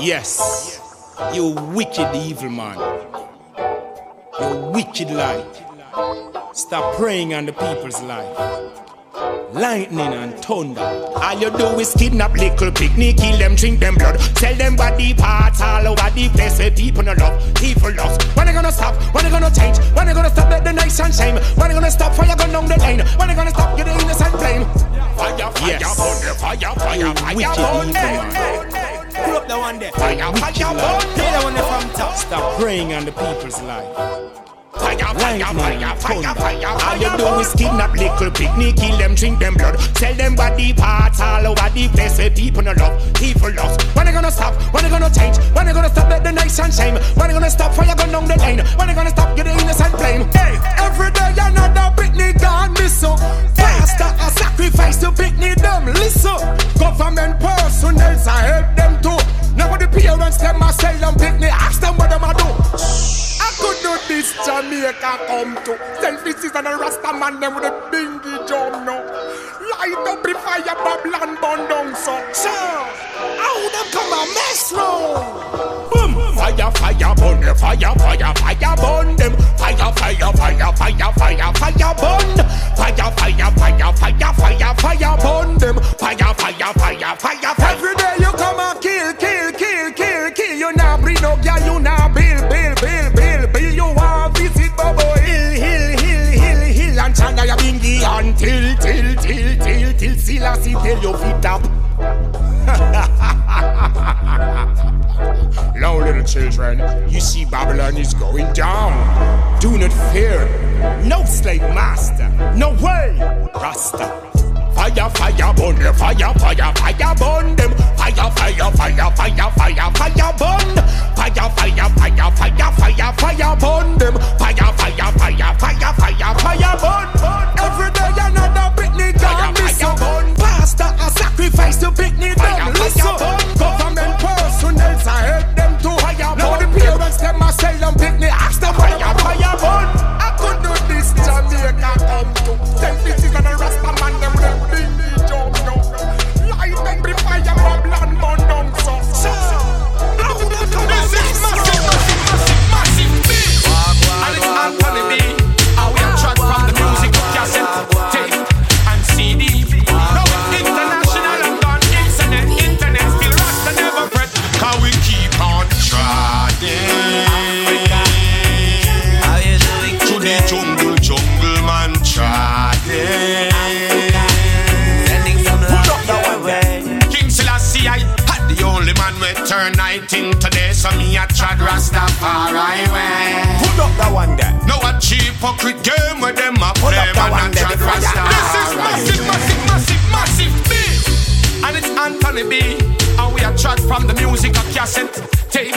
Yes, you wicked evil man. You wicked light. Stop preying on the people's life lightning and thunder. All you do is kidnap little picnic, kill them, drink them blood, Tell them body parts all over the place where people no love, people lost. When they gonna stop? When they gonna change? When they gonna stop let the nation shame? When they gonna stop fire gun down the lane? When they gonna stop get the innocent flame? Fire, fire, yes. burn, fire, fire, fire, wicked burn. Pull up the one there. Fire, fire, burn. Tell the one there from top. Stop preying on the people's life. Fire, fire, fire, fire, fire, All you do is kidnap little picnic, kill them, drink them blood, sell them body parts all over the place where people no love, people lost. When they gonna stop? When they gonna change? When they gonna stop let the nation shame? When they gonna stop fire gun down the lane? When they gonna stop get the innocent blame? Hey, every day another picnic gone missing. Pastor a sacrifice to picnic them, listen. Government personnel I help them too. Now the parents them a sell them picnic, ask them what them a do. Could do this Jamaica come to Selfies and a Rasta man them with a bingy drum no Light up the fire Babylon burn down so So How them come a mess no Boom Fire fire burn fire fire fire burn them Fire fire fire fire fire fire burn Fire fire fire fire fire fire burn them Fire fire fire fire fire Every day you come and kill kill kill kill kill You now bring no girl you now bingi until till till till till Selassie tell you fit up. now, little children, you see Babylon is going down. Do not fear. No slave master. No way. Rasta. Fire, fire, burn them. Fire, fire, fire, burn them. Fire, fire, fire, fire, fire, fire, burn. Fire, fire, fire, fire, fire, fire, burn them. Fire, fire, fire, fire, fire, fire, burn. Every day another to picnic down. Hypocrite game where them a play and there, trad the This is massive, massive, massive, massive big. And it's Anthony B. And we a track from the music of cassette, tape,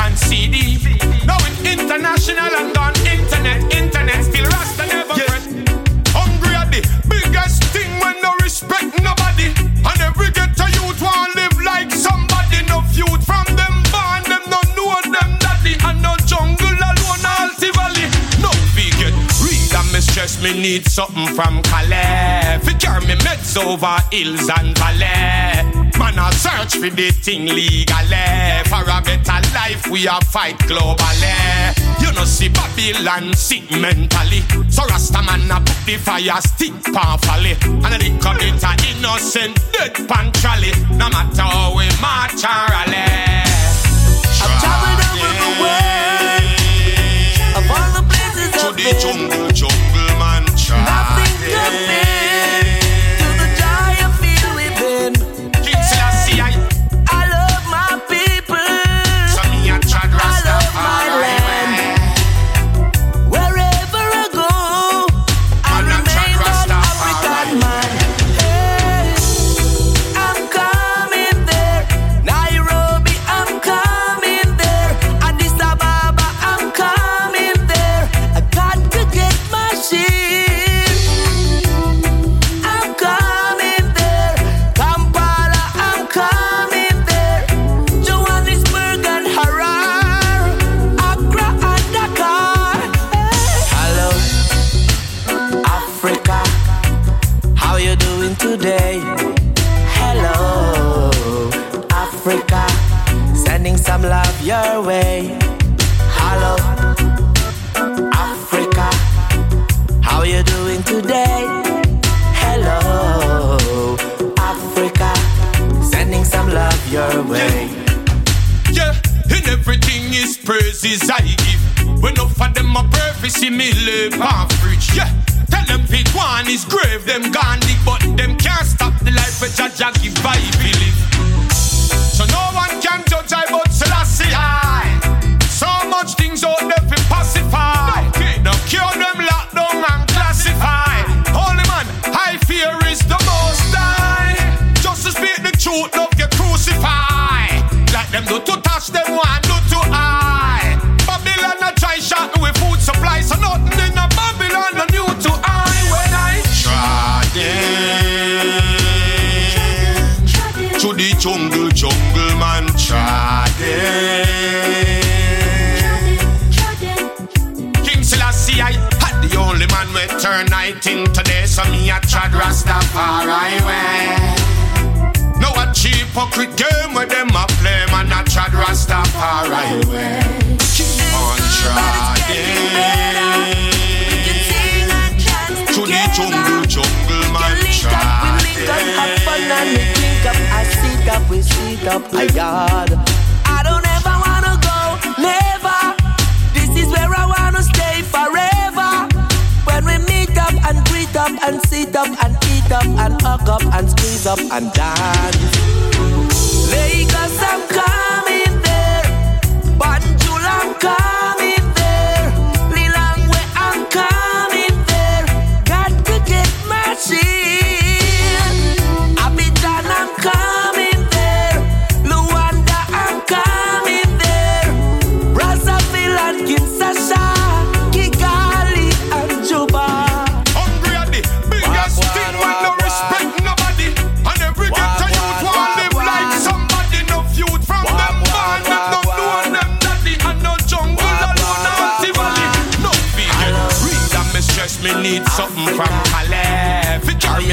and CD. Now it's international and and me need something from Calais. Fi carry me meds over hills and valley. Man a search for the thing legally. For a better life we a fight globally. You know see Babylon sick mentally. So Rasta man a put the fire stick powerfully. And the it a innocent dead pan trolley. No matter how we march and rally. I've traveled over the world. Of all the places To the jungle, jungle Them are perfect, see me live half rich. Yeah. Tell them fit one is grave, them gone but them can't stop the life of Jaja give I believe. So no one can judge I but Selassie I. So much things out there fi pacify. Now cure them hypocrite game where them a play, man a trad Rastafari way. Keep on trodden. To the jungle, jungle man up, I sit up, we sit up a yard. I don't ever wanna go, never. This is where I wanna stay forever. When we meet up and greet up and sit up and eat up and hug up and squeeze up and dance. Lagos, I'm coming there. Banjul, I'm coming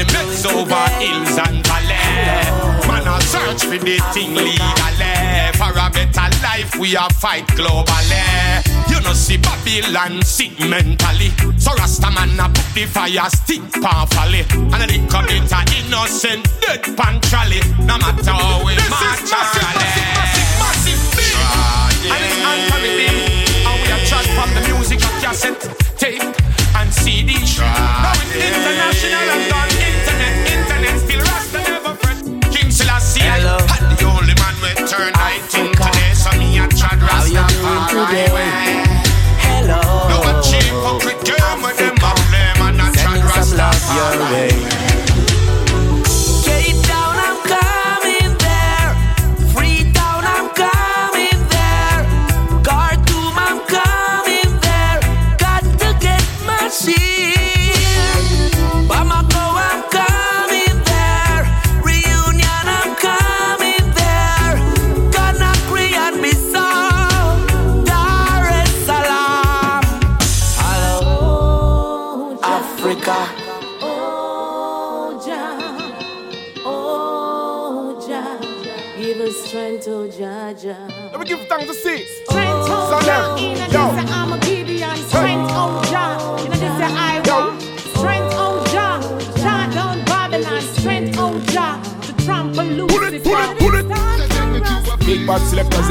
Fi carry over hills and valley. Man, I search for the thing legally. For a better life, we are fight globally. You know, see Babylon sick mentally. So Rasta man a put the fire stick powerfully. And the commit a innocent dead pan trolley. No matter how we this march is massive, massive, massive, massive thing. And it's anchoring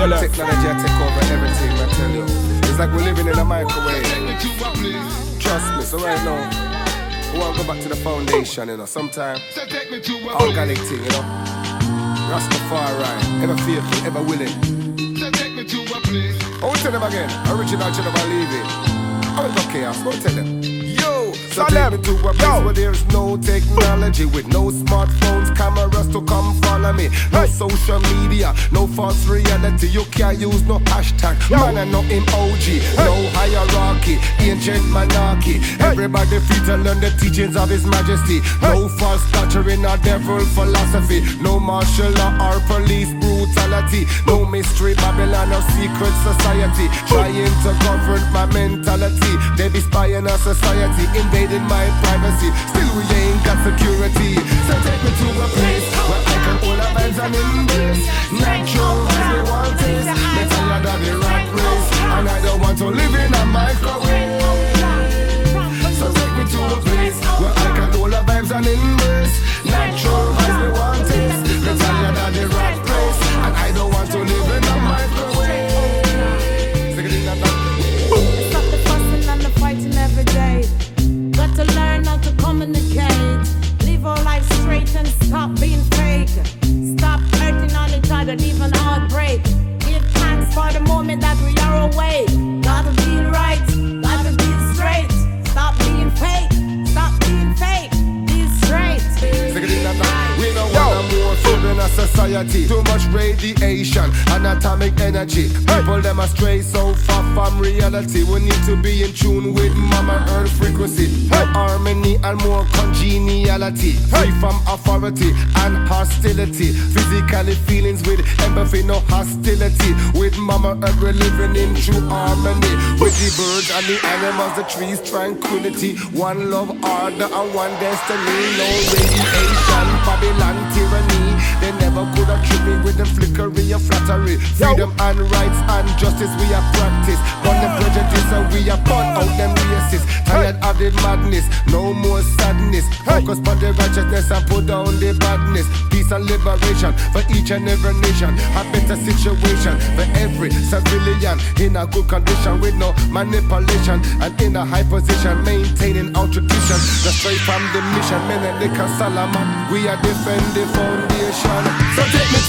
Zella. Technology take over everything, I tell you. It's like we're living in a microwave. Trust me, so right now, we want to go back to the foundation, you know. Sometimes, organic thing, you know. Rastafari, ever faithful, ever willing. Oh, so take me to a place. I will tell them again, original never leave it. I will go chaos, go tell them. So take me to a place Yo. where there's no technology With no smartphones, cameras to come follow me. No social media, no false reality. You can't use no hashtag, man and no emoji hey. No hierarchy, ancient monarchy. Everybody free to learn the teachings of his majesty. No false doctrine or devil philosophy. No martial law or police brutality. No mystery Babylon or secret society. Trying to govern my mentality. They be spying on society, invading invading my privacy. Still we ain't got security. So take me to a this Where I can hold a vibes and embrace Natural as we want this. Me tell you that the rat race And I don't want to live in a microwave. So take me to a place Where I can hold a vibes and embrace society. Too much radiation and atomic energy. People them astray so far from reality. We need to be in tune with Mama Earth frequency. More harmony and more congeniality. Free from authority and hostility. Physically feelings with empathy, no hostility. With Mama Earth we're living in true harmony. With the birds and the animals, the trees, tranquility. One love, order, and one destiny. No radiation, Babylon tyranny. They never could have tricked me with the flickery of flattery. Freedom and rights and justice we have practiced. But the prejudice and we have put out them racists. Tired of the madness, no more sadness. Focus on the righteousness and put down the badness. Peace and liberation for each and every nation. A better situation for every civilian in a good condition with no manipulation and in a high position, maintaining our tradition. The straight from the mission, Menelik and the Solomon. We are defend the foundation.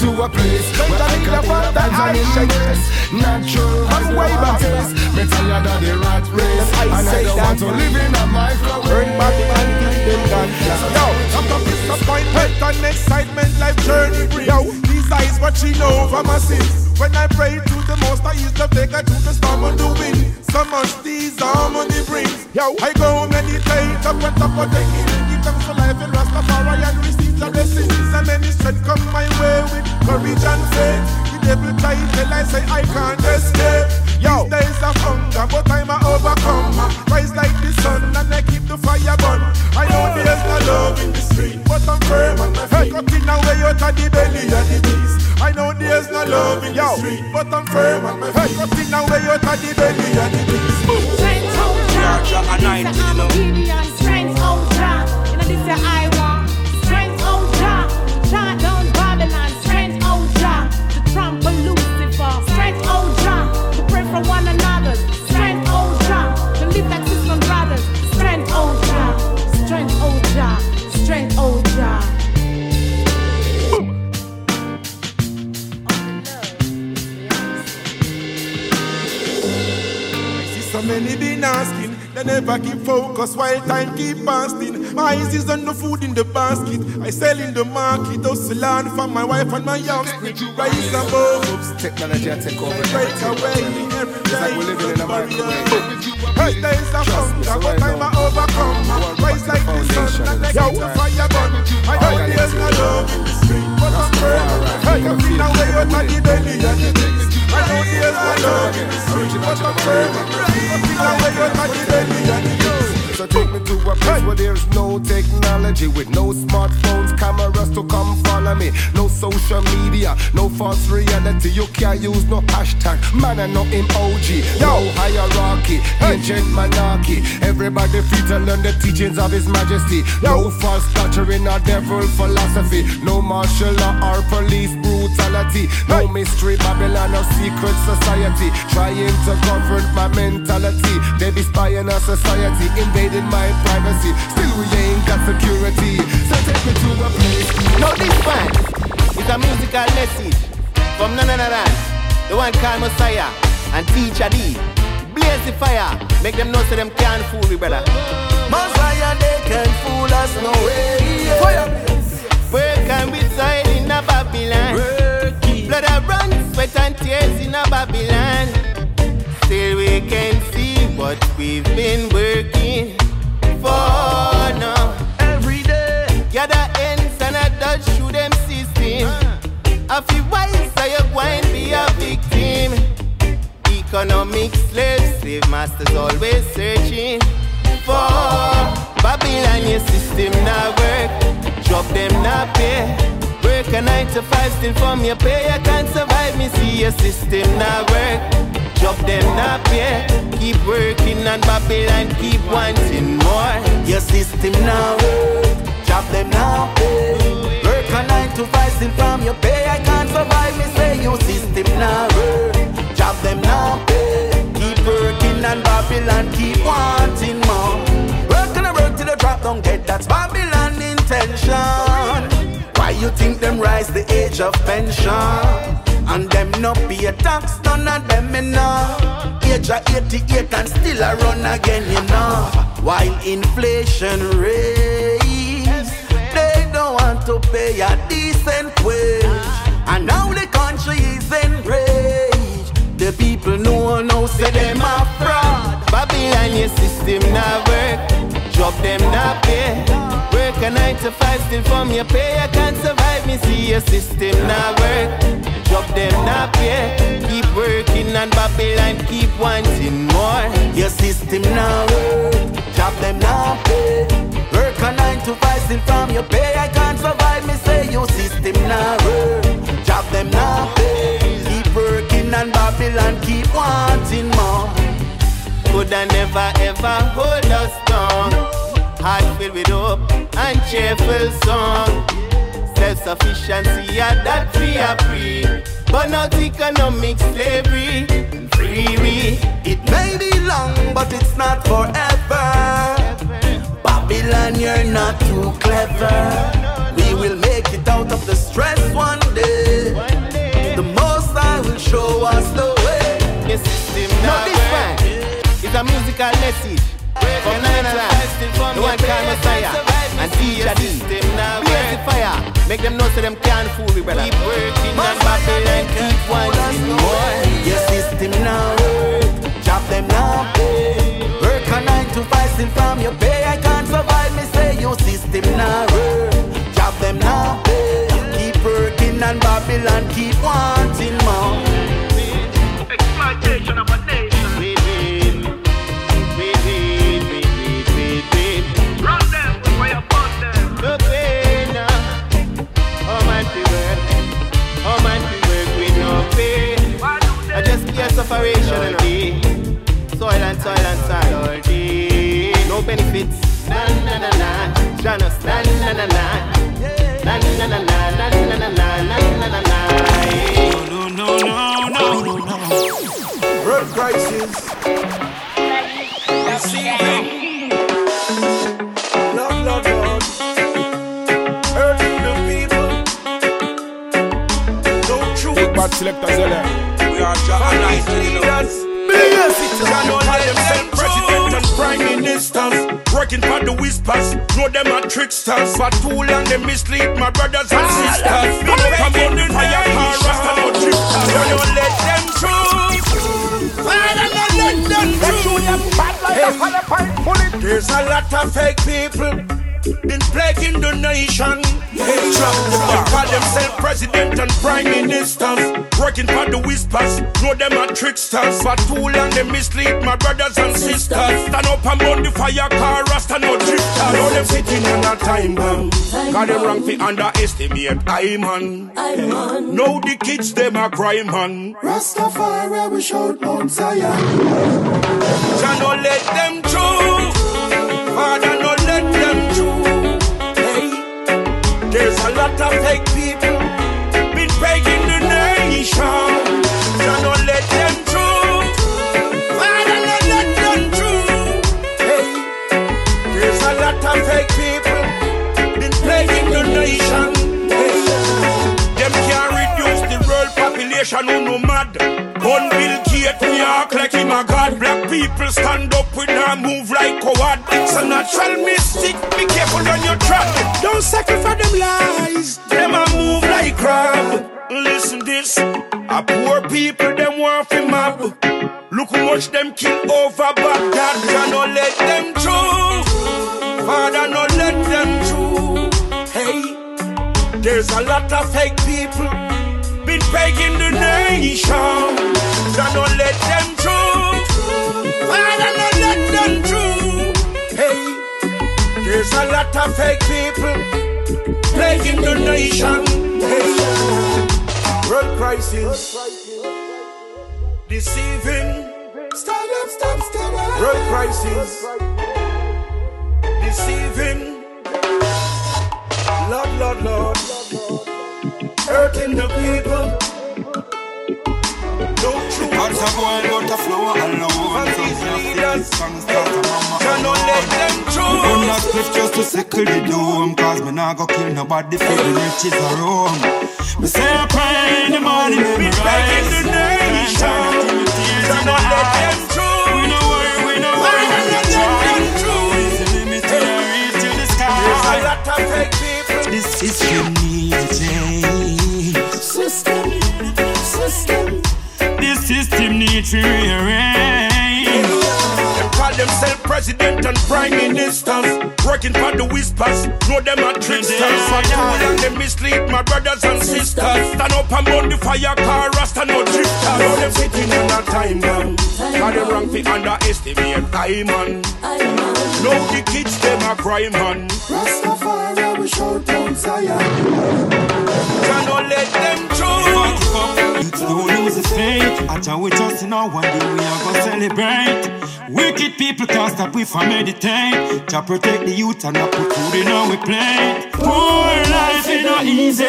So take me to a place where I can feel the and embrace natural as the waters. Me tired of the rat race, and I don't want to live in a microwave. Burn Babylon, keep them gone. Yo, I'm from disappointment and excitement, life journey. Yo, these eyes watching over my sins. When I pray to the most, I use the take I to the storm and the wind. So much these harmony brings. Yo, I go meditate up on top of the hill. Give thanks for life in Rastafari and receive the blessings. And many strength come my way with courage and faith. The devil try till I say I can't escape. Yo, These days of hunger, but I'm a overcome. Rise like the sun and I keep the fire burn. I know there's no love in the street, but I'm firm on my feet. Cutting away out of the belly of the beast. I know there's no love in the street, but I'm firm on my feet. Cutting away out of the belly of the beast. Gideon. Strength, oh Jah. Strength, oh Jah. Jah down Babylon. Strength, oh Jah. To trample Lucifer. Strength, oh Jah. To pray for one another. Strength, oh Jah. To live like sisters brothers. Strength, oh Jah. Strength, oh Jah. Strength, oh Jah. So many been asking, they never keep focus while time keep passing. My eyes is on the food in the basket. I sell in the market, hustle land for my wife and my young spring. Rise above, Technology I take over break away every It's like day. we're living in a. Hey, of Trust me, hunger, but I I'm a overcome. Rise like the sun and at the get same the time. fire burn. I know there's no love in the street, but I'm. Rastafari. Hey, I'm feeling feel away out of the every belly of the. I know there's no love in the street, but I'm firm. I'm feeling away out of the belly of the. So take me to a place where there's no technology With no smartphones, cameras to come follow me. No social media, no false reality. You can't use no hashtag, man and no emoji No hierarchy, ancient monarchy. Everybody free to learn the teachings of his majesty. No false doctrine or devil philosophy. No martial law or police brutality. No mystery Babylon or secret society. Trying to govern my mentality. They be spying on society Invading my privacy Still we ain't got security So take me to a place Now this one is a musical message from none other than the one called Messiah and Teacher D. Blaze the fire, make them know so them can't fool we, brother. Messiah, they can fool us no way. Work and we soil in a Babylon. Blood that runs, sweat and tears in a Babylon. Still we can see what we've been working for now. Every day, Gather ends and a dodge through them system. Uh. A few wise you going be a victim. Economic slaves, slave masters always searching for Babylon. Your system not work, job them not pay. Work a nine to five still from your pay. You can't survive. Me see your system not work, job them not pay. Keep working and Babylon keep wanting more. your system now work. Job them now pay. Work a nine to five still from your pay. I can't survive. Me say your system now work. Job them now pay. Keep working and Babylon keep wanting more. Work and I work till the drop don't get that's Babylon intention. Why you think them rise the age of pension? And them no pay tax, none of them know. Age of 88 and still a run again, you know. While inflation raise, they don't want to pay a decent wage. And now the country is enraged. The people know now say them a fraud. Babylon, your system not work. Job them not pay. Work a nine to five still from your pay. I can't survive. Me see your system not work job them not pay. Keep working and Babylon keep wanting more. Your system now work, job them not pay. Work a nine to five still from your pay. I can't survive. Me say your system now work, job them not pay. Keep working and Babylon keep wanting more. Could I never ever hold us down? Heart filled with hope and cheerful song self-sufficiency, yeah, that we are free. But not economic slavery and free we. It may be long, but it's not forever. Babylon, you're not too clever. We will make it out of the stress one day. The most I will show us the way. Your system now is a musical message. From 9 to 5, the one called Messiah and teach a system now blaze the fire. Make them know so them can't fool me, brother. Keep working and Babylon keep wanting more. Your system now work, job them now pay. Work a nine to five, still from your pay. I can't survive, me say your system now work, job them now pay. Keep working and Babylon keep wanting more. Exploitation of a nation. Separation Soil and soil and soil. No benefits. Na na na na. Janus. Na na na na. Na na na na na na na na na na na. No no no no no no. World crisis. Deceiving. Lord, Lord, Lord. Hurting the people. No truth. Big bad selectors, we are Jah leaders. Billions cannot let them president and prime ministers. Working for the whispers, know them are tricksters. For too long they mislead my brothers and ah, sisters. Don't come on the fire car, rasta no drifters. Don't let them. Father, let them. There's a lot of fake people been plaguing the nation. Hey, Trump, call themselves president and prime ministers. Working for the whispers, know them are tricksters. For too long they mislead my brothers and sisters. Stand up and burn the fire car, rasta no drifter. Know them sitting on a time bomb. Got them wrong fi underestimate I man. Know the kids them a crime man. Rastafari we shout Mount Zion. Jah no let them through. Father lot of fake people been begging the nation. So don't let them through. Father, don't let them through. Hey, there's a lot of fake people been begging the nation. Hey, them can't reduce the world population who no mad. Gun Bill Gates, New York like him a god. Black people stand up with a move like coward. It's a natural mystic. Be careful when you trap. Don't sacrifice them lies. Listen this. A poor people them want fi mob. Look how much them kill over Baghdad. Jah no let them through. Father no let them through. Hey, there's a lot of fake people been begging the nation. Jah no let them through. Father no let them through. Hey. There's a lot of fake people plaguing the nation. World crisis, deceiving. Stand up, stop, stand up. World crisis, deceiving. Lord, Lord, Lord, hurting the people. Hearts can't let them choose. A just to sickle the dome. Cause me nah go kill nobody for the riches of Rome. Me say I cry in the morning, then me rise. Time to me tears in the eyes. We worry, we worry. This is the to change. System, system system needs to rearrange. Them themselves president and prime ministers. Working for the whispers, know them are tricksters. For too long they mislead my brothers and sisters. Stand up and burn the fire car, rasta no drifter. Now them sitting on a time bomb. Cause them wrong fi underestimate time man. Now the kids them a cry man. Rastafari, we shout down Zion. Cannot let them through. Youth don't lose the faith. I tell we just know one day we are gonna celebrate. Wicked people can't stop we from meditate. To protect the youth and not put food in our plate. Poor life is not easy,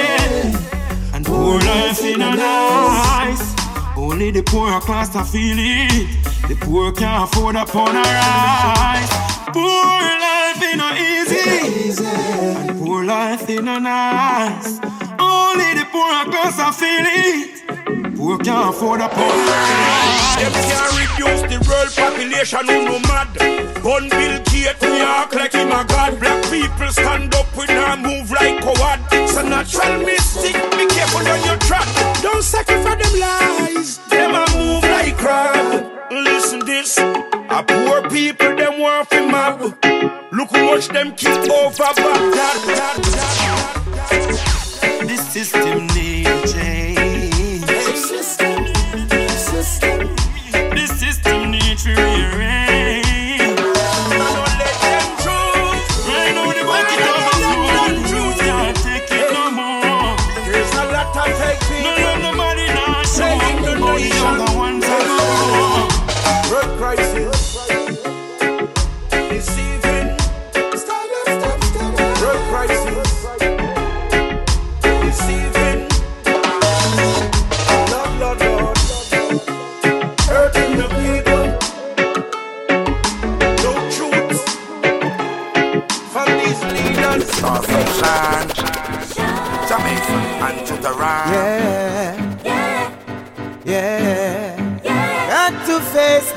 and poor life is not nice. Only the poor class to feel it. The poor can't afford a rise. Poor life is not easy, and poor life is not nice. Only the poor class to feel it. Poor can't afford a rise. Them can't reduce the world population, who no mad. Gun Bill Gates, New York like him a god. Black people stand up with now move like coward. It's a natural mystic, be careful on your track. Don't sacrifice them lies, them a move like crab. Listen this, a poor people them want fi mob. Look how much them kill over Baghdad.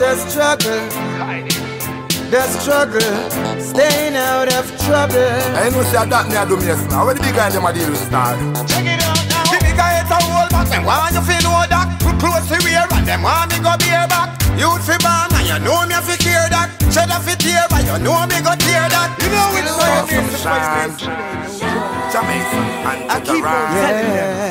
The struggle, the struggle, staying out of trouble. I know say that me a do me yes now. Where the big guy them a deal with star? Check it out now. The bigger it's a whole back. Them want you feel know that. Put close to wear and them want me go beer back. You fi born and you know me a fi care that. Cheddar fi tear but you know me go tear that. You know it's so it is. Sunshine, Jamaica and Jutaran. Yeah,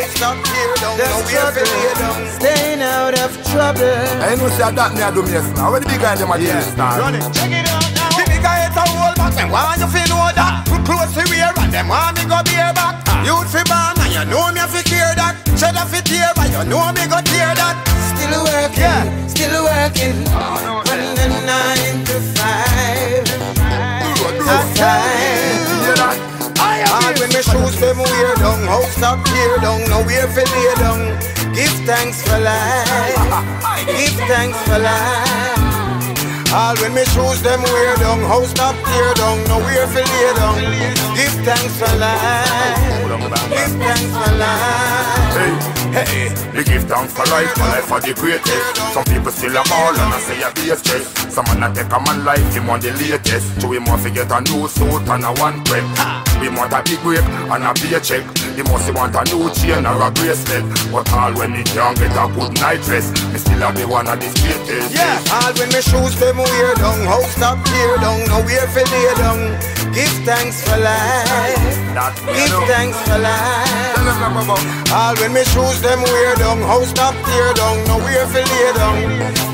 struggle, staying out of trouble. I know say that me a do me now. Where the big guy them a deal with star? Run it. Check it out now. The bigger it's a whole back. Them want you fi know that. Put close to wear and them want me go beer back. You fi born and you know me a fi care that. Cheddar fi tear but you know me go tear that. Still working, Yeah. still working on the nine to five. Hard time. All when me shoes them wear down, house stop tear down, no where fi lay down. Give thanks for life. Give thanks for life. All when me shoes them wear down, house stop tear down, no where fi lay down. Give thanks for life. Give thanks for life. Hey, hey, we give thanks for life, my life for the greatest. Some people still a ball and I say a be a stress. Some man a take a man life, him want the latest. So we must get a new suit and a one prep. We want a big break and a be a check. He must want a new chain or a bracelet. But all when he can't get a good night rest, me still a be one of the greatest. Yeah, all when me shoes them wear down, house stop tear down, no where fi lay down. Give thanks for life. Give thanks for Baba. All when me shoes them wear down, house stop tear down, no where fi lay down.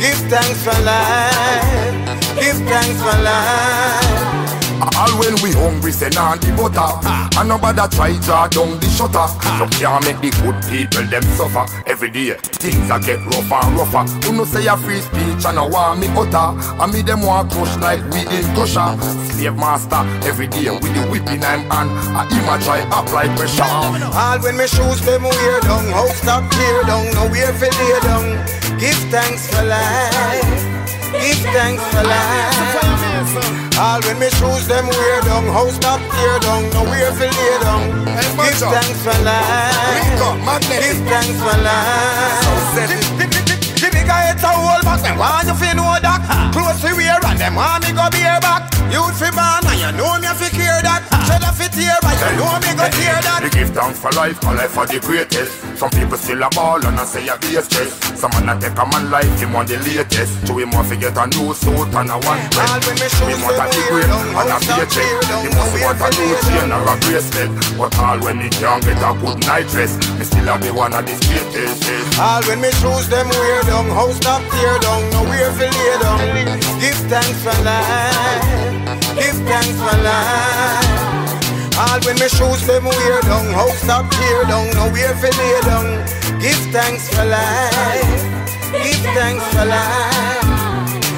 Give thanks for life. Give thanks for life. All when we hungry, say nah the butter. And nobody try draw down the shutter. So can't make the good people them suffer. Every day, things a get rougher and rougher. You know say a free speech and I want me utter. And me them want crush like we in crusher Slave master, every day with the whipping I'm on I him a try apply pressure. All when me shoes them wear down, house stop tear down, no where fi lay down. Give thanks for life. Give thanks for life. All when me shoes them wear down, house stop tear down, no where fi lay down. Give thanks for life. Give thanks for life. The bigger it's a whole back, them want you fi know that. Close to wear and them want me go beer back. You fi born and you know me fi care that. Cheddar fi tear but you know me go tear that. We give thanks for life, my life for the greatest. Some people still a ball and I say a be stress. Some man a take a man life, him want the latest. So we must get a new suit and a one dress. We want a the great and a paycheck. He must want a new chain or a bracelet. But all when he can't get a good night rest, me still a be one of the greatest. All when me shoes them wear down, house stop tear down, nowhere for lay down. Give thanks for life, give thanks for life. All when my shoes them wear down, house stop tear down, nowhere for lay down. Give thanks for life, give thanks for life.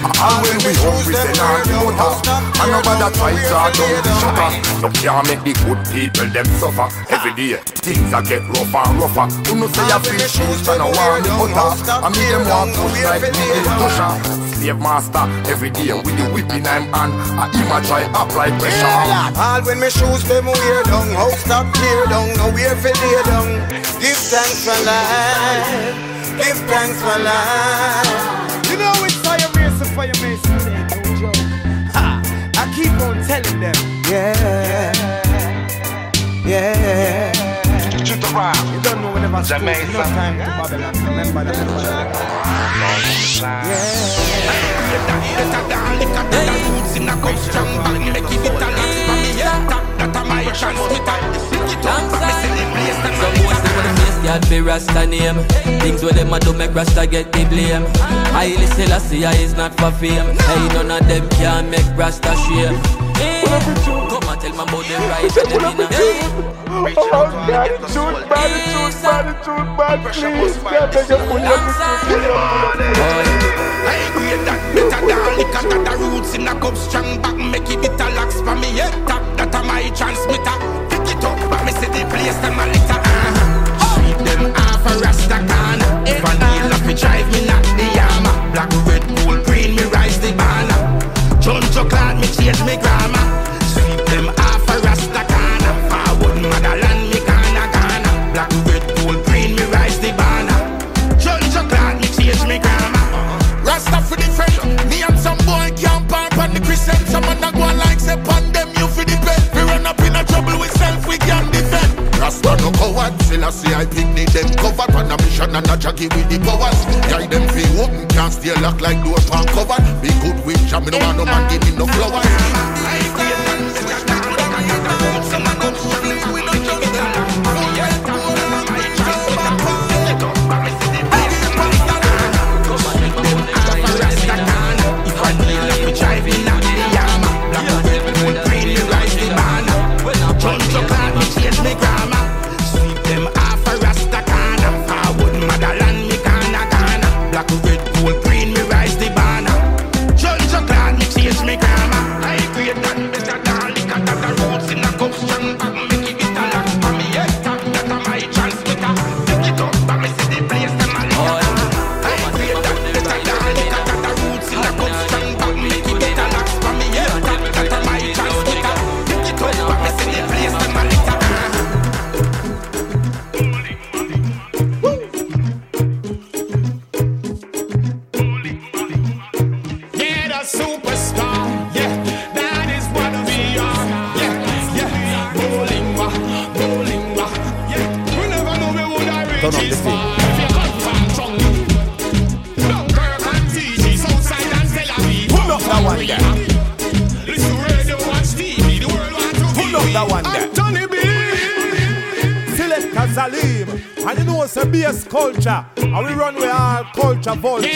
All when we hungry, say nah no talk And nobody try to down the shutter You can't make the good people them suffer. Every day, things a get rougher and rougher. You know say a free shoes and a warm the butter And me them want push like me in pusher Slave master, every day with the whip in I'm hand. I him a try apply pressure All when me shoes them wear down, house stop clear down, nowhere for lay down. Give thanks for life, give thanks for life. Mason, fire mason, no joke. Ha! I keep on telling them, yeah, yeah. To the rock. You don't know whenever school, Jamaica. no time to Babylon. Remember that. God be Rasta name. Things where them a do make Rasta get the blame. Haile Selassie I is not for fame. Hey, none of them can make Rasta shame. Hey, Come and tell my about them right and them in a I agree that better than liquor that the roots in a cup strong back make it bitter locks for me head top that a my transmitter. Pick it up but me see the place them a litter. sweep them rasta can vanilla fi drive me not the yama. Black red gold green me rise the banner. John chocolate me change me grammar coward, still I see I picnic them cover on a mission and a jaggy with the powers. Guide them fi open, can't stay locked like door pan cover. Be good with jam, me no want no man give me no flowers. BS culture. And we run with our culture vulture.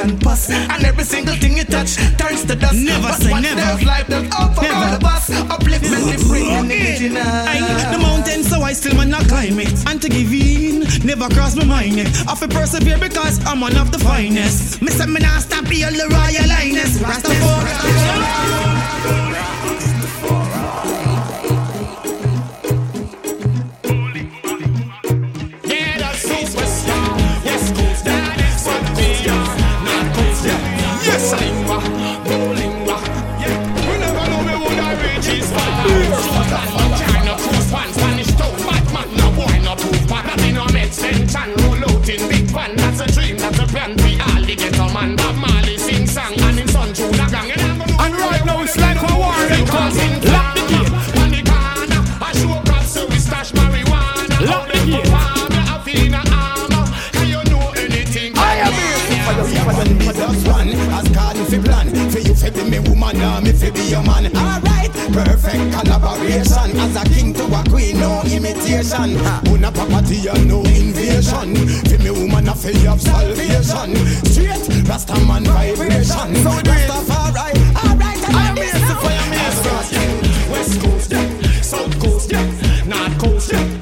And pus, and every single thing you touch turns to dust. Never but say never. There's life that's up oh, for all of us. Upliftment, in the original. Aye, the mountain, so I still wanna climb it. And to give in, never cross my mind. I feel persevere because I'm one of the finest. Me say me not stop here, the royal highness. Rastafari. Salvation. Straight, Rastaman vibration. Rastafari, alright, Fire me. West Coast, yeah. South Coast, yeah. North Coast, yeah.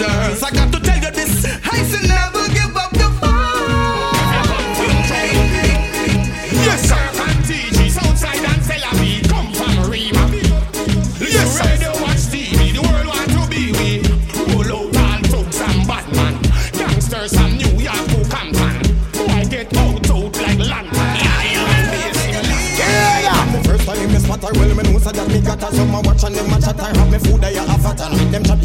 Buffalo soldiers, I got to tell you this. I say never give up the fight. Yes, sir. And TG, Southside and Tel come from Rima. Yes, sir. Radio watch TV, the world want to be we. Roll out thugs and Batman, gangsters from New York to Compton. Boy, get out, out like lantern. Me First time me spot her, well me know so that me got her Some a watch and them a chat her Have me food I a fat and Them chat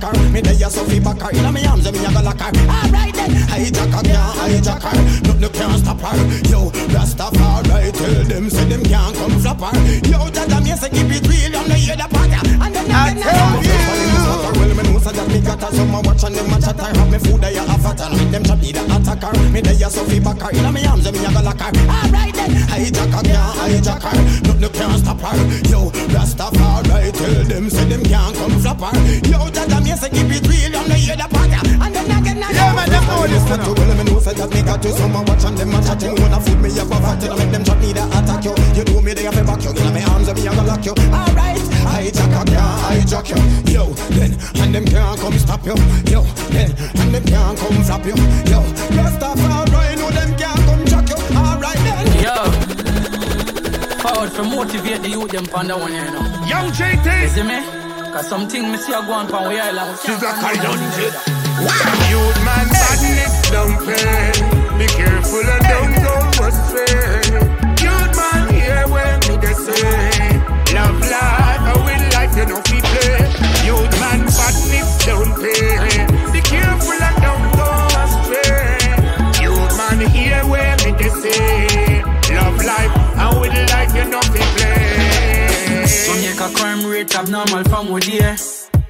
the attacker Me dey a Sophie Inna me arms and me a go lock her. Alright then. Hijack her can't hijack her Nothing can't stop her. Yo Rastafari Tell them say them can't come flop her. Yo Jaja me say keep it real hear the part And then I Well me know so that me got a watch and them a chat her Have me food I a fat and Them chat be the attacker. Me dey a Sophie back her Inna me arms and me a go lock her. Alright then. Hijack her can't hijack her. Nothing can't stop her. Yo, Rastafari Tell them say them can't come flop her. Yo, Jaja me say keep it real And they hear the part And then again Yeah, man, them know this to well, me know say that me got a watch and them a chatting. Wanna food me up a fat You make them me to attack you. You do me they have to back you. Inna me arms and me a go lock you. Alright Hijack her can't hijack you Yo, then And them can't come stop you Yo, then And them can't come flop you Yo, Rastafari know them can't come jack you Alright then Yo, forward for motivate the youth them pon the one you know. Young You JT. see me? Cause something me see a go on pon we island. we can't She's a find kind no of money shit. together. Youth man, badness don't pay. Be careful and don't go astray. Youth man, hear when me they say, rate abnormal from we there.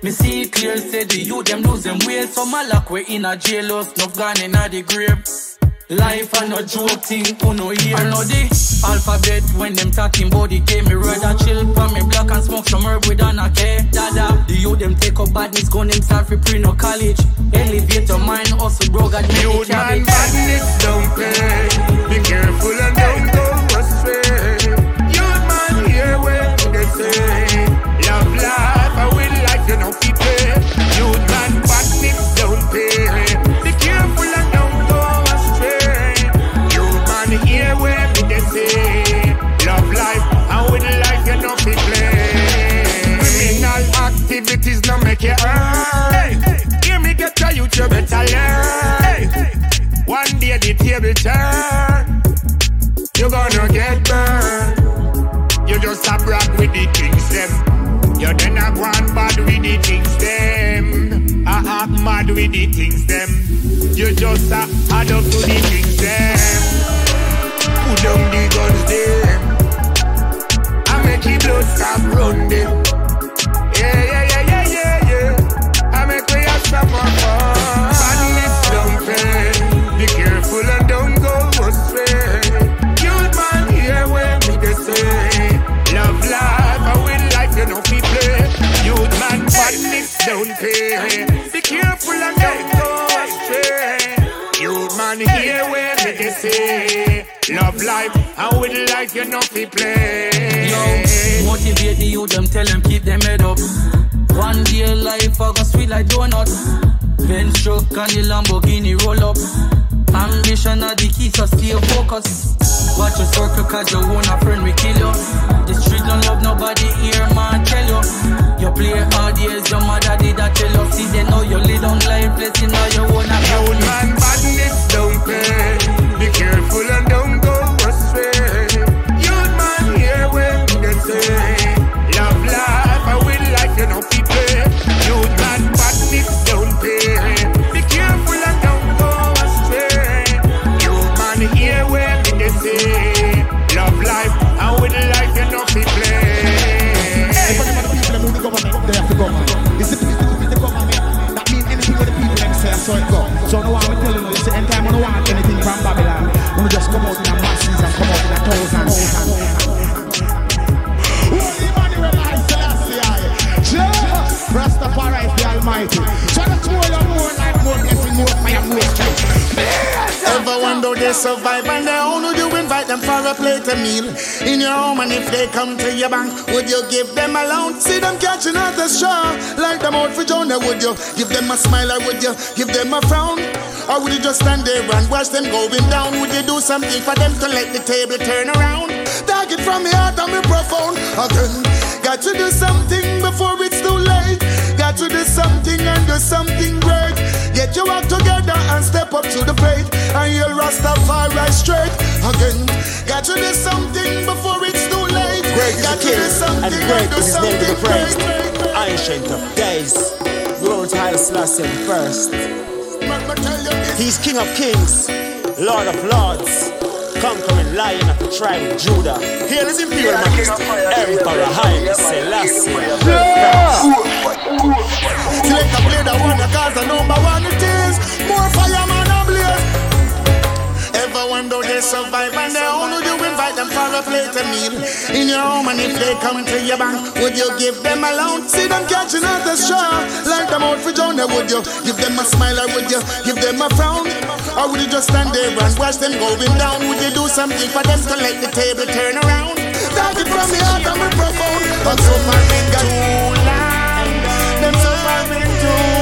Me see it clear, say the youth them lose them ways. Some a lock we in a jailhouse, enough gone in a the grave. Life and no joke thing, who no hear. I know the alphabet when them talking body game. Me rather chill for me block and smoke some herb with an okay. Dada, the youth them take up badness, gun them start for pre no college. Elevate your mind, bro, God make Youth man, badness don't pay. Be careful and don't friend. Hey, give me get your you better learn. Hey, one day the table turn. You gonna get burned. You just a brat with the things them. You then a grand bad with the things them. I act mad with the things them. You just a add up to the things them. Put down the guns them. I make the blood stop running. Motivate the youth, them tell them keep them head up. One day life, I go sweet like donut. Benz truck and the Lamborghini roll up. Ambition are the key, so stay focused. Watch your circle, cause own a friend will kill you. The street don't love nobody here, a plate of meal In your home and if they come to your bank Would you give them a loan? See them catching at the straw Like them out for Jonah Would you give them a smile or would you give them a frown? Or would you just stand there and watch them going down? Would you do something for them to let the table turn around? Target from me heart and me profound Again, got to do something before it's too late Got to do something and do something great Get your act together and step up to the plate And you'll Rastafari straight Again, got to do something before it's too late Great is Got the to do King, something and great do is his name to be something praised. great. Iron Strength of Days. Glory to Haile Selassie first. He's King of Kings, Lord of Lords, conquering Lion of the tribe of Judah. Hail his Imperial Majesty, Emperor Haile Selassie. Select a play that one, cause the number one it is. More fireman and blaze. Ever wonder they survive and they own you invite them for a plate of meal In your home and if they come to your bank Would you give them a loan? See them catching at the straw Like them out for Jonah Would you give them a smile or would you give them a frown? Or would you just stand there and watch them going down? Would you do something for them to let the table turn around? Target from the heart and profound But so far too long Them so far too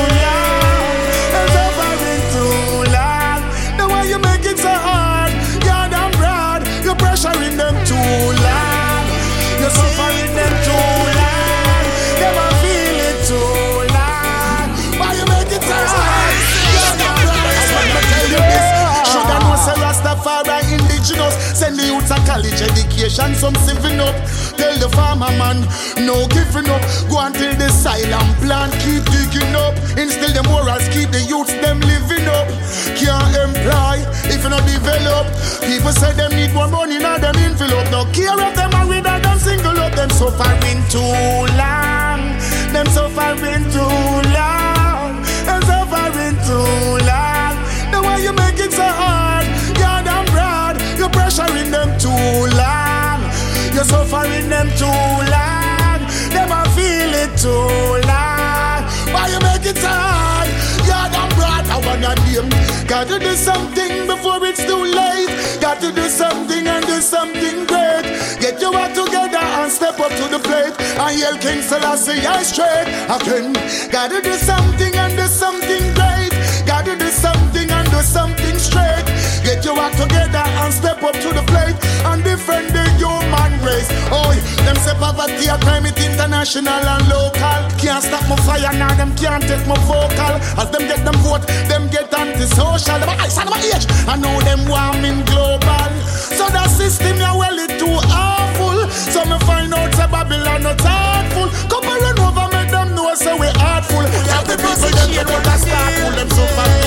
college education Some saving up. Tell the farmer man No giving up. Go until the silent plant Keep digging up. Instill the morals Keep the youths them living up. Can't employ If you not develop. People say them need more money Now them envelope No care of them married or them single up. Them suffering too long. Them suffering too long. Them suffering too long pressuring them too long. You're suffering them too long. Them a feel it too long. Why you make it hard? You're damn broad I wanna name. Gotta do something before it's too late. Got to do something and do something great. Get your act together and step up to the plate. And yell King Selassie I straight again. Gotta do something and do something great. Gotta do something and do something Get your act together and step up to the plate And defend the human race Oh, them say poverty a crime it international and local Can't stop my fire now them can't take my vocal As them get them vote, them get antisocial Them ice and a age I know them warming global. So the system ya well it too awful. So me find out say Babylon not thoughtful. Come and run over, make them know say we artful. Have the people them get what start pull them so fucking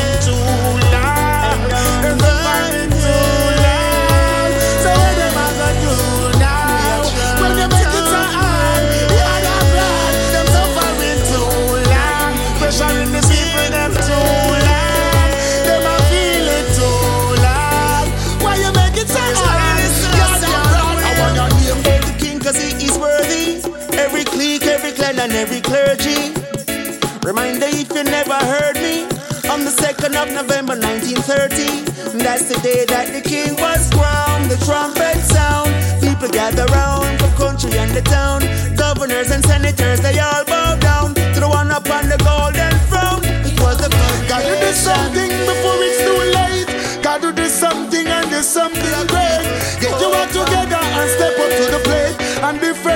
of November 1930, that's the day that the king was crowned. The trumpet sound, people gather round from country and the town. Governors and senators, they all bow down to the one upon the golden throne. It was the Gotta do something before it's too late. Gotta do something and do something great. Get your act together and step up to the plate and defend the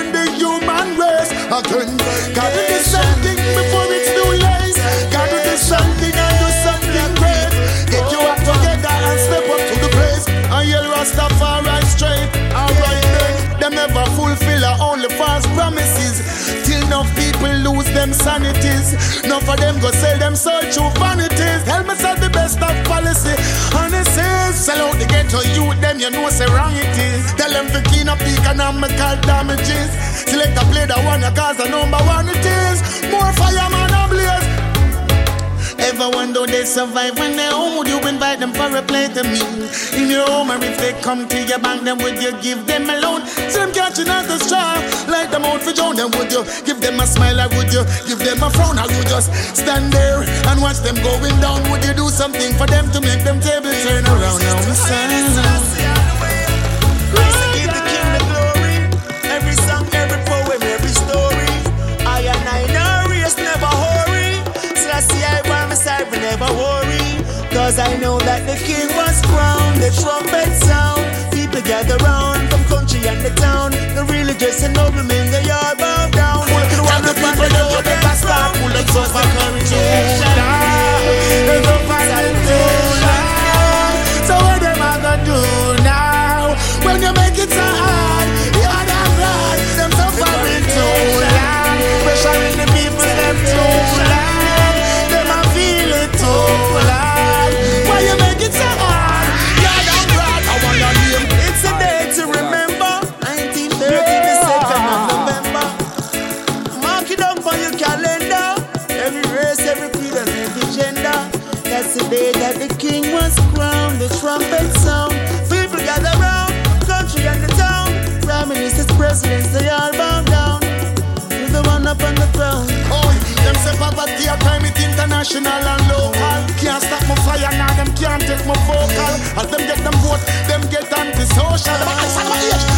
them sanities. Enough of them go sell them soul through vanities. Help me sell the best of policy. And says, sell out the ghetto youth, them you know say wrong it is. Tell them to clean up the economical damages. Select a play that one, you cause the number one it is. More fireman ablaze. Ever wonder they survive when they're home? Would you invite them for a plate of meal? In your home, or if they come to your bank, then would you give them a loan? See them catching at the straw, like them out for John, then would you give them a smile, or would you give them a frown, or you just stand there and watch them going down? Would you do something for them to make them table turn around? Now the trumpet sound. People gather round from country and the town. The religious and noblemen, they all bow down. The one the people they can start pulling so for congregation. So what them a gonna do now? When you make it so hard, presidents, they all bow down. To the one up on the throne. Oh, them say poverty a crime, it international and local. Can't stop my fire now, them can't take my vocal. As them get them vote, them get antisocial. Age, I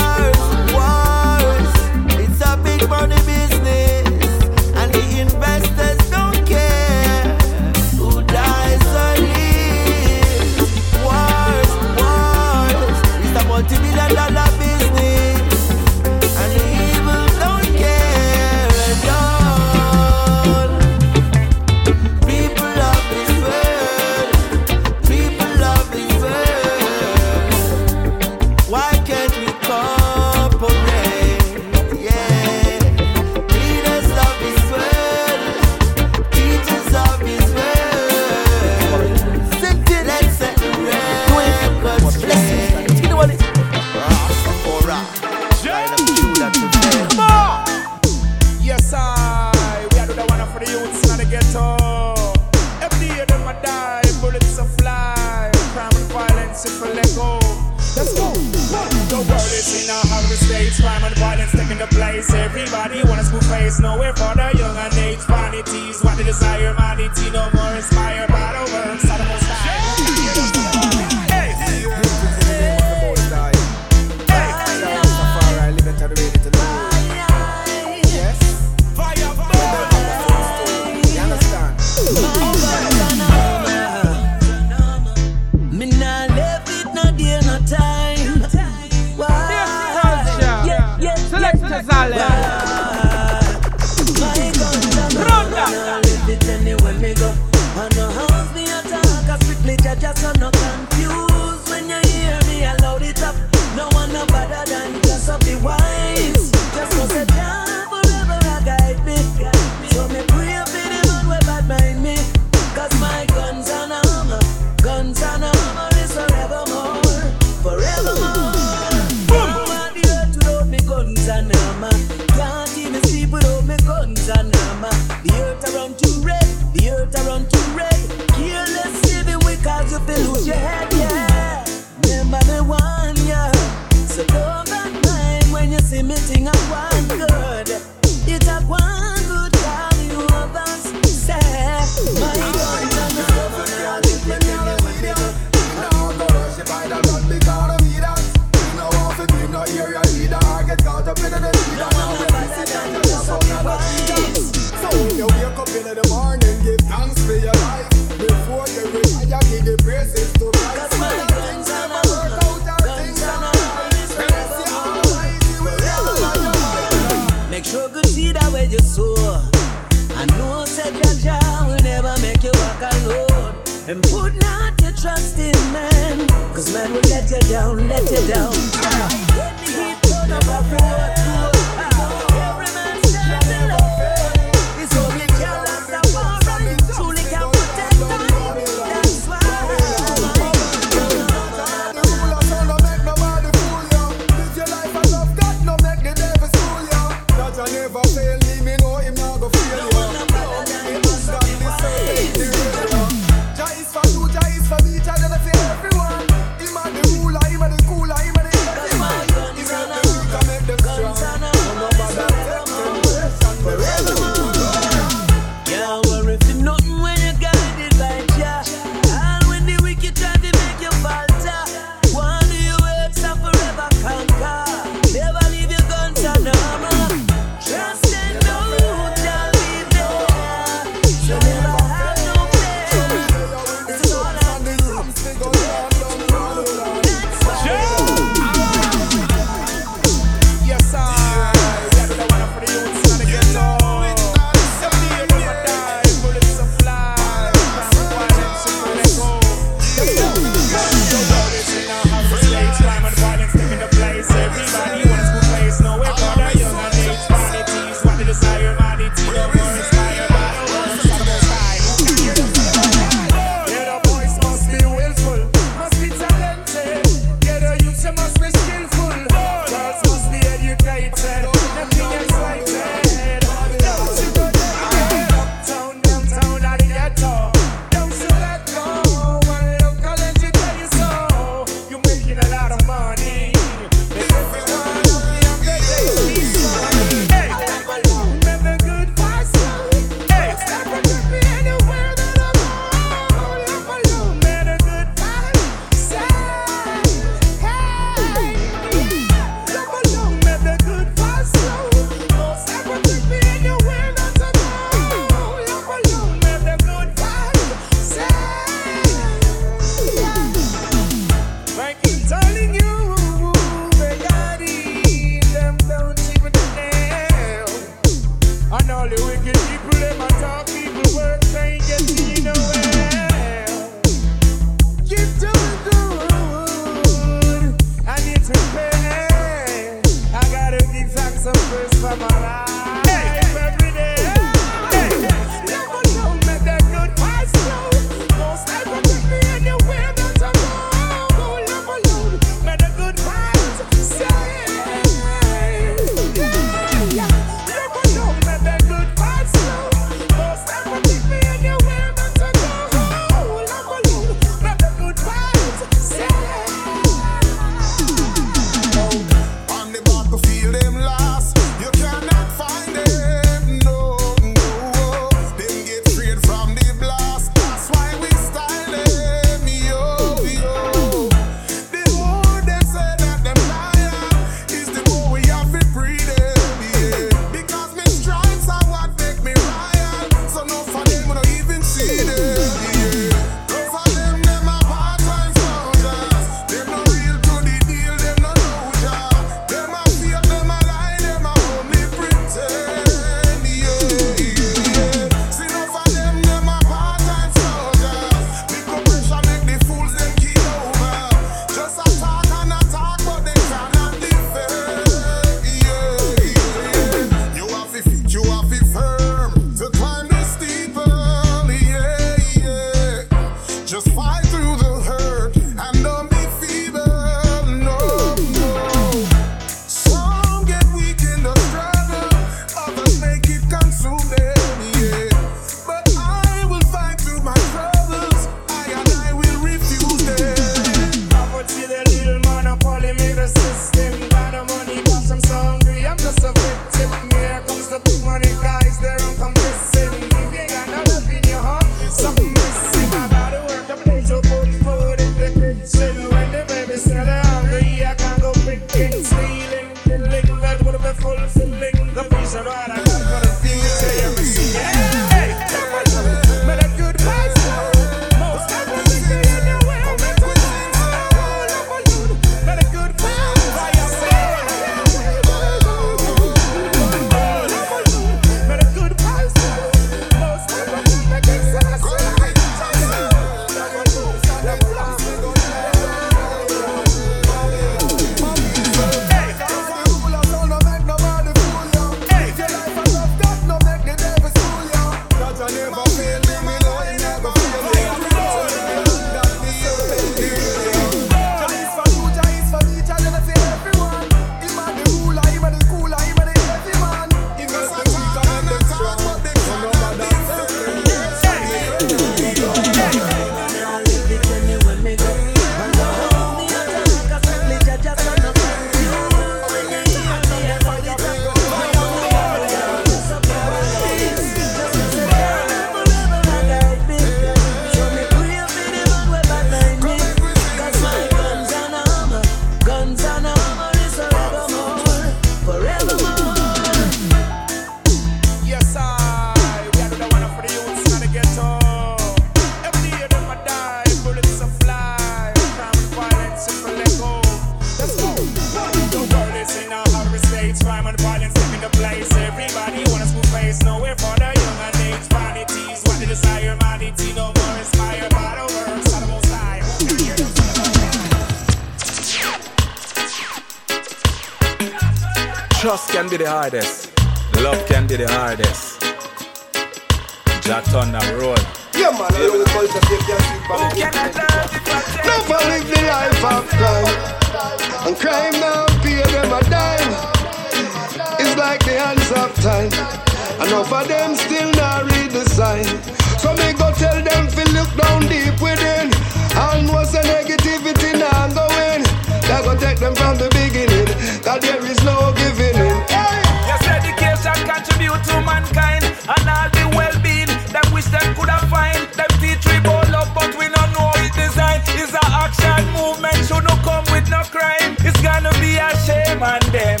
protect them from the beginning. That there is no giving in. Hey. Yes, education contribute to mankind and all the well-being that wish them could have find. Them teach we ball love, but we don't know it's design. It's an action movement, should not come with no crime. It's gonna be a shame on them.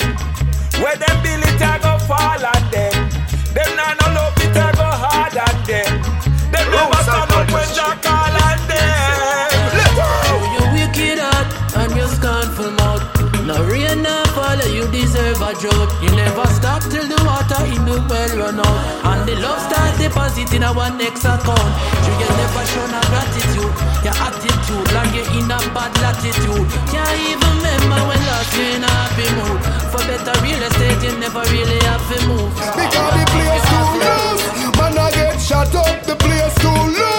Where them build it, I go fall on them. Them not no love it, I go hard on them. Them oh, never stand up when Jack You never stop till the water in the well run out. And the love starts depositing our next account. You can never show no gratitude. Your attitude, like you're in a bad latitude. Can't even remember when last you in a happy mood. For better real estate, you never really have to move. Because the place too loose. Man, I get shut up, the place too lose.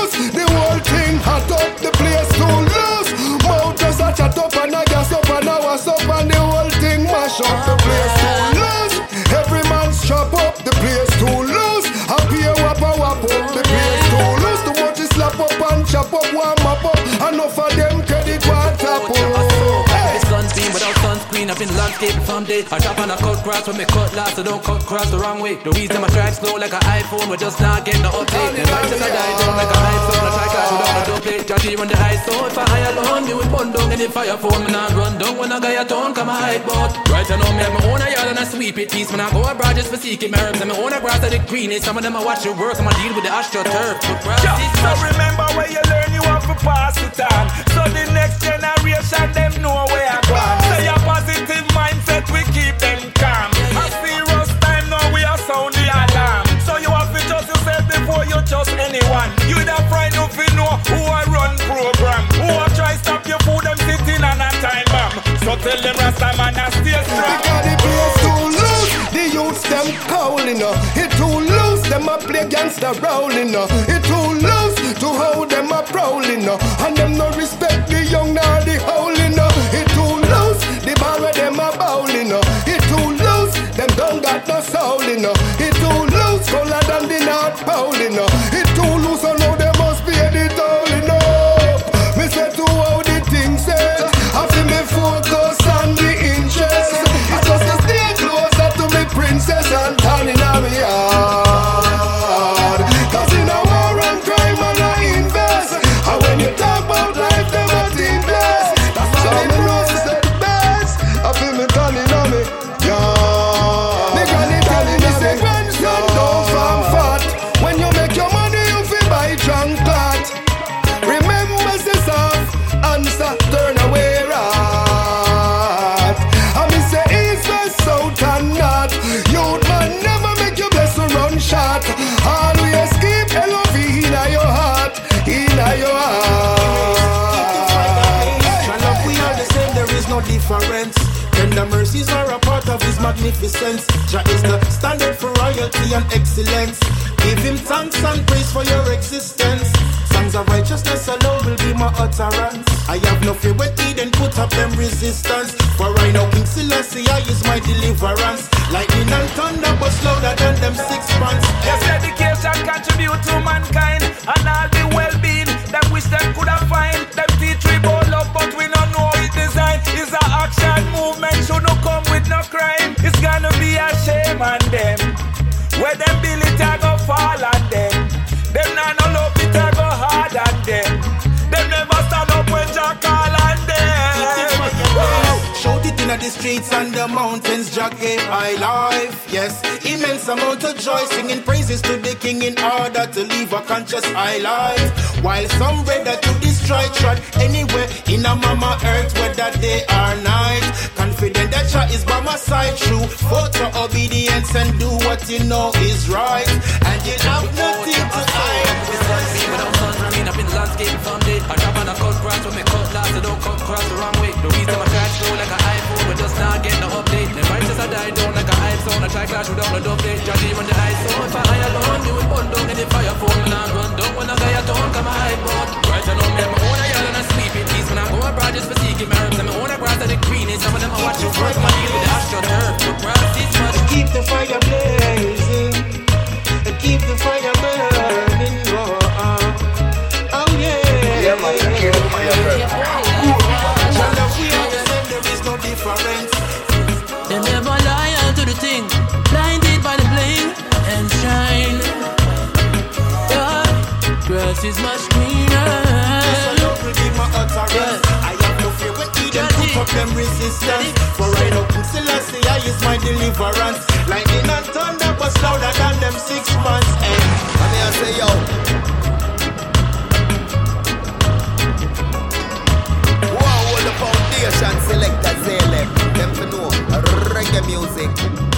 Enough of them sunscreen, I've been landscaping from day. I drop on a cut grass when me cut last, so don't cut cross the wrong way. The reason my drive slow like an iPhone, we're just not getting the update. And right I die down like a iPhone, I try clash without a duplicate. Judgy run the high so if I high alone, me will burn down any fire phone. Me not run down when I got a tone, come a hide boat. Right I know me have my own yard and I sweep it. Peace when I go abroad just for seeking my herbs. And my own grass that the greenest. Some of them I watch your work, I'ma deal with the astroturf. But grass so remember where you learn, you have to pass it on. So the next generation, them know where I go. Gangster rolling uh. It too loose to hold them a prowling uh. And them no respect the young nor the howling uh. It too loose, the bar where them a bowling uh. It too loose, them don't got no soul in uh. It too loose, colder than the North Pole in uh. It too magnificence. Jah is the standard for royalty and excellence. Give him thanks and praise for your existence. Songs of righteousness alone will be my utterance. I have no fear when then put up them resistance. For I know King Selassie I is my deliverance. Lightning and thunder but louder than them six pants. Yes, education contribute to mankind and all the well-being. Them wish them could have find. Them teach a shame on them. Where them bill it, I go fall the streets and the mountains, Jah gave high life. Yes, immense amount of joy, singing praises to the King in order to live a conscious high life. While some ready to destroy trod anywhere in a mama earth, whether day or night. Confident that Jah is by my side, true. Photo obedience and do what you know is right. And you have nothing to hide. without landscaping from. I drop on a last, so don't the wrong way. The reason my slow like iPhone, we just not getting the update. The righteous I die down like an iPhone, I try clash without no update. Judgy run the high so if I high alone, you will burn down in the fire phone. Me not run down when I got a tone, come a hide boat. Right I know me my own yard and I sleep in peace when I go abroad just for seeking my herbs. And my own grass that the greenest, some of them I watch you work, my deal with the astroturf. The grass is much. Keep the fire blazing. is much greener. I don't my I have no fear when them up them resistance. For right up in Selassie is my deliverance. Lightning and thunder was louder than them six months. Hey, I'm here to say yo. Wow, all the foundation selectors, ALM. Them for know reggae music.